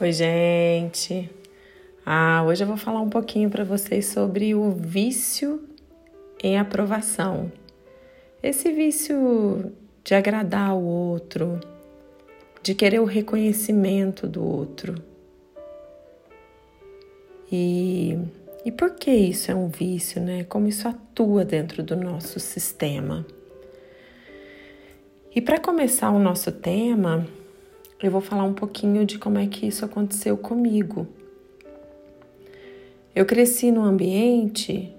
Oi, gente. Ah, hoje eu vou falar um pouquinho para vocês sobre o vício em aprovação. Esse vício de agradar o outro, de querer o reconhecimento do outro. E, e por que isso é um vício, né? Como isso atua dentro do nosso sistema. E para começar o nosso tema, eu vou falar um pouquinho de como é que isso aconteceu comigo. Eu cresci num ambiente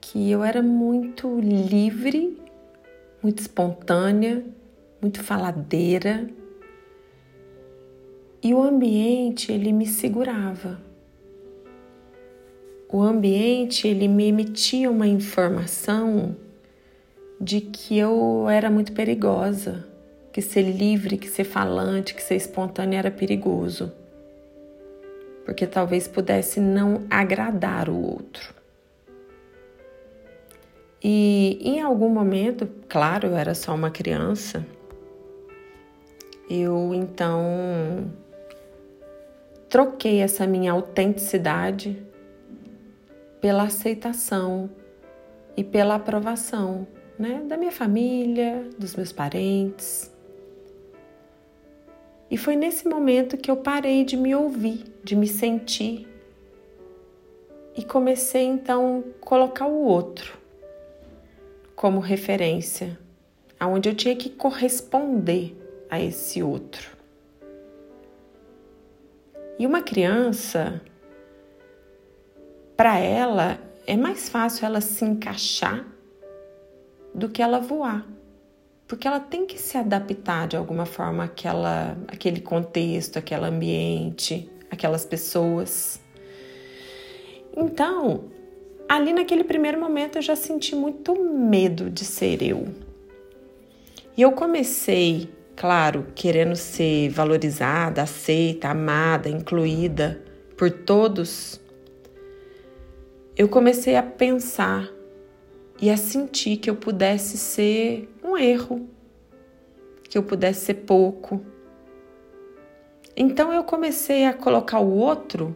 que eu era muito livre, muito espontânea, muito faladeira. E o ambiente, ele me segurava. O ambiente, ele me emitia uma informação de que eu era muito perigosa que ser livre, que ser falante, que ser espontânea era perigoso, porque talvez pudesse não agradar o outro. E em algum momento, claro, eu era só uma criança, eu então troquei essa minha autenticidade pela aceitação e pela aprovação né, da minha família, dos meus parentes. E foi nesse momento que eu parei de me ouvir, de me sentir. E comecei então a colocar o outro como referência, aonde eu tinha que corresponder a esse outro. E uma criança, para ela, é mais fácil ela se encaixar do que ela voar porque ela tem que se adaptar de alguma forma àquela, àquele contexto, aquele ambiente, aquelas pessoas. Então, ali naquele primeiro momento eu já senti muito medo de ser eu. E eu comecei, claro, querendo ser valorizada, aceita, amada, incluída por todos. Eu comecei a pensar e a sentir que eu pudesse ser um erro, que eu pudesse ser pouco. Então eu comecei a colocar o outro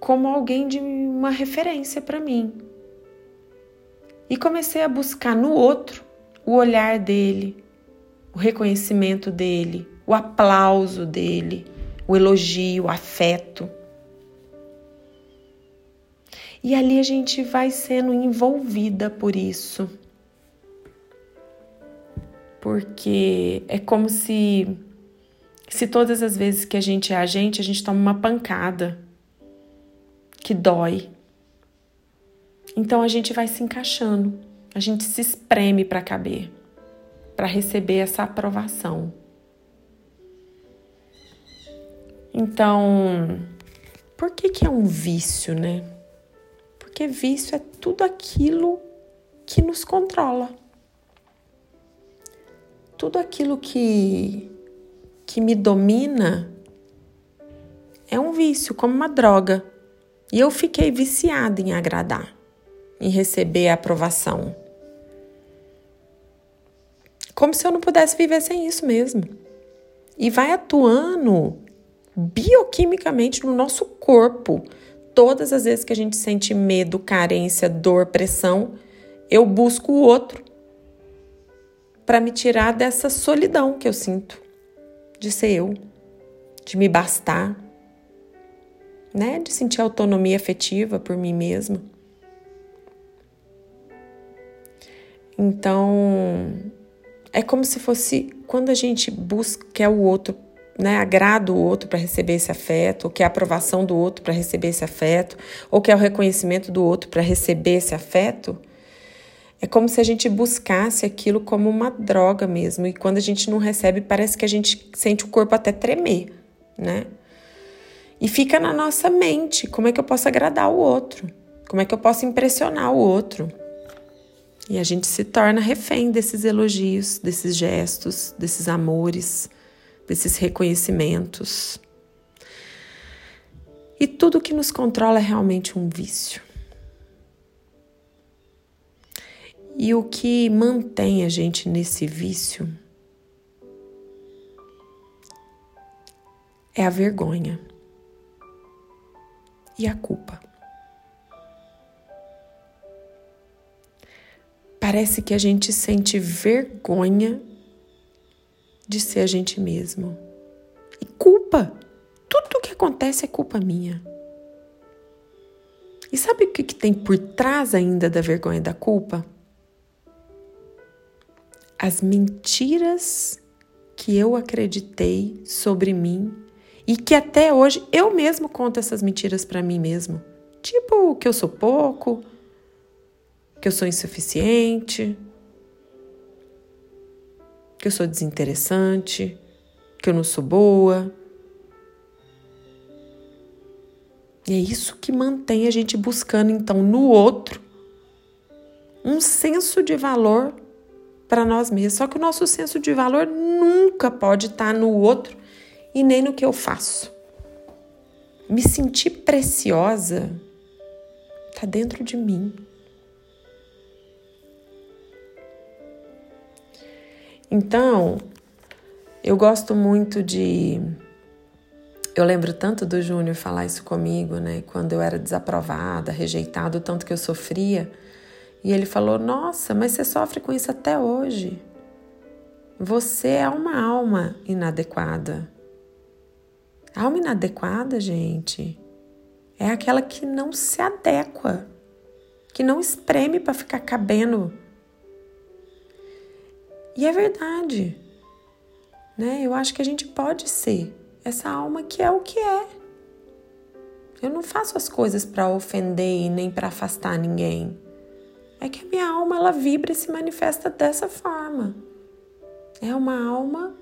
como alguém de uma referência para mim. E comecei a buscar no outro o olhar dele, o reconhecimento dele, o aplauso dele, o elogio, o afeto. E ali a gente vai sendo envolvida por isso. Porque é como se se todas as vezes que a gente é a gente, a gente toma uma pancada que dói. Então a gente vai se encaixando, a gente se espreme para caber, para receber essa aprovação. Então, por que que é um vício, né? Porque vício é tudo aquilo que nos controla. Tudo aquilo que, que me domina é um vício, como uma droga. E eu fiquei viciada em agradar, em receber a aprovação. Como se eu não pudesse viver sem isso mesmo. E vai atuando bioquimicamente no nosso corpo, todas as vezes que a gente sente medo, carência, dor, pressão, eu busco o outro para me tirar dessa solidão que eu sinto de ser eu, de me bastar, né? De sentir autonomia afetiva por mim mesma. Então, é como se fosse quando a gente busca o outro né, agrada o outro para receber esse afeto, ou quer a aprovação do outro para receber esse afeto, ou quer o reconhecimento do outro para receber esse afeto, é como se a gente buscasse aquilo como uma droga mesmo. E quando a gente não recebe, parece que a gente sente o corpo até tremer, né? E fica na nossa mente: como é que eu posso agradar o outro? Como é que eu posso impressionar o outro? E a gente se torna refém desses elogios, desses gestos, desses amores desses reconhecimentos. E tudo que nos controla é realmente um vício. E o que mantém a gente nesse vício é a vergonha e a culpa. Parece que a gente sente vergonha de ser a gente mesmo. E culpa. Tudo o que acontece é culpa minha. E sabe o que, que tem por trás ainda da vergonha e da culpa? As mentiras que eu acreditei sobre mim e que até hoje eu mesmo conto essas mentiras para mim mesmo. Tipo, que eu sou pouco, que eu sou insuficiente, que eu sou desinteressante, que eu não sou boa. E é isso que mantém a gente buscando então no outro um senso de valor para nós mesmos. Só que o nosso senso de valor nunca pode estar no outro e nem no que eu faço. Me sentir preciosa está dentro de mim. Então, eu gosto muito de. Eu lembro tanto do Júnior falar isso comigo, né? Quando eu era desaprovada, rejeitada, o tanto que eu sofria. E ele falou: Nossa, mas você sofre com isso até hoje. Você é uma alma inadequada. Alma inadequada, gente, é aquela que não se adequa, que não espreme para ficar cabendo. E é verdade, né? Eu acho que a gente pode ser essa alma que é o que é. Eu não faço as coisas para ofender e nem para afastar ninguém. É que a minha alma ela vibra e se manifesta dessa forma. É uma alma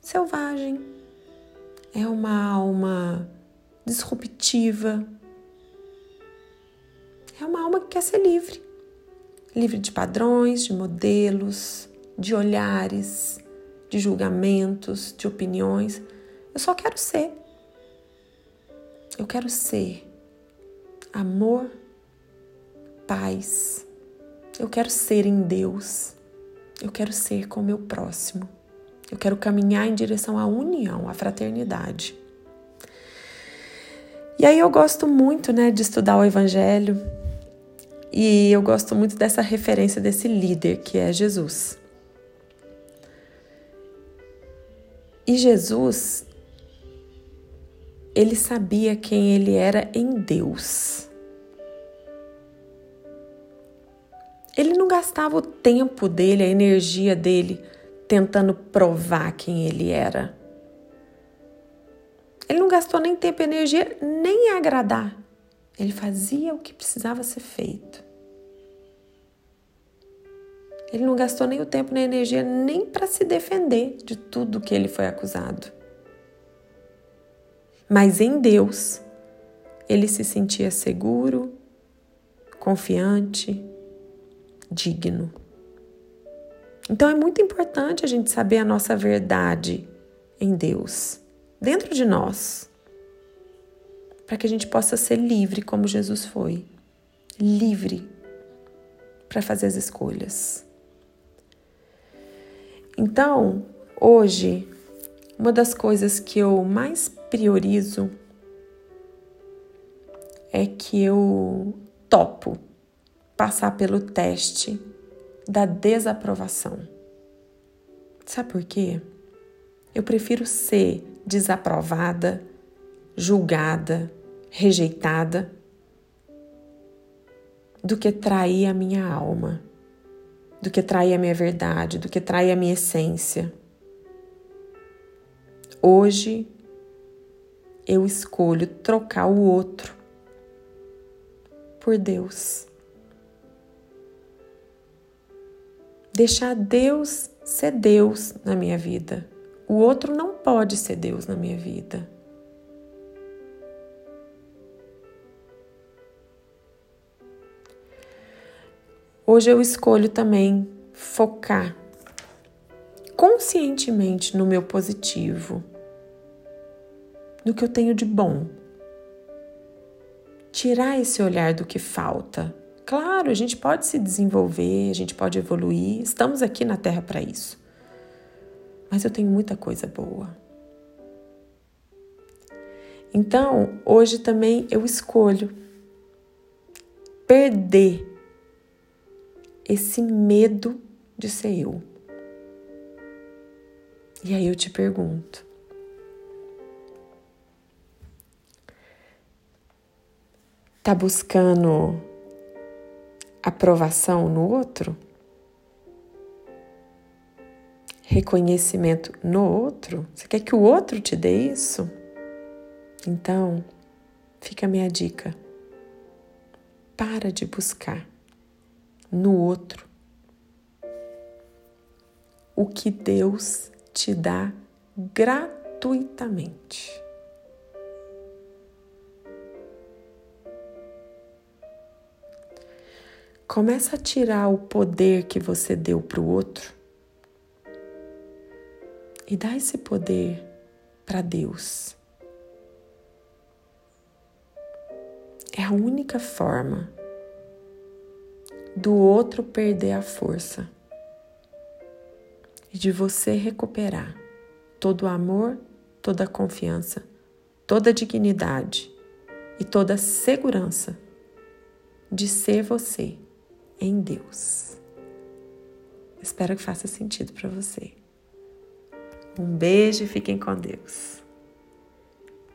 selvagem é uma alma disruptiva. É uma alma que quer ser livre livre de padrões, de modelos, de olhares, de julgamentos, de opiniões. Eu só quero ser. Eu quero ser amor, paz. Eu quero ser em Deus. Eu quero ser com o meu próximo. Eu quero caminhar em direção à união, à fraternidade. E aí eu gosto muito, né, de estudar o evangelho. E eu gosto muito dessa referência desse líder que é Jesus. E Jesus ele sabia quem ele era em Deus. Ele não gastava o tempo dele, a energia dele tentando provar quem ele era. Ele não gastou nem tempo e energia nem em agradar. Ele fazia o que precisava ser feito. Ele não gastou nem o tempo nem a energia nem para se defender de tudo que ele foi acusado. Mas em Deus, ele se sentia seguro, confiante, digno. Então é muito importante a gente saber a nossa verdade em Deus, dentro de nós, para que a gente possa ser livre como Jesus foi livre para fazer as escolhas. Então, hoje, uma das coisas que eu mais priorizo é que eu topo passar pelo teste da desaprovação. Sabe por quê? Eu prefiro ser desaprovada, julgada, rejeitada, do que trair a minha alma, do que trair a minha verdade, do que trair a minha essência. Hoje eu escolho trocar o outro por Deus. deixar Deus ser Deus na minha vida. O outro não pode ser Deus na minha vida. Hoje eu escolho também focar conscientemente no meu positivo, no que eu tenho de bom. Tirar esse olhar do que falta Claro, a gente pode se desenvolver, a gente pode evoluir, estamos aqui na Terra para isso. Mas eu tenho muita coisa boa. Então, hoje também eu escolho perder esse medo de ser eu. E aí eu te pergunto: tá buscando aprovação no outro? Reconhecimento no outro? Você quer que o outro te dê isso? Então, fica a minha dica. Para de buscar no outro o que Deus te dá gratuitamente. Começa a tirar o poder que você deu para o outro e dá esse poder para Deus. É a única forma do outro perder a força e de você recuperar todo o amor, toda a confiança, toda a dignidade e toda a segurança de ser você em Deus. Espero que faça sentido para você. Um beijo e fiquem com Deus.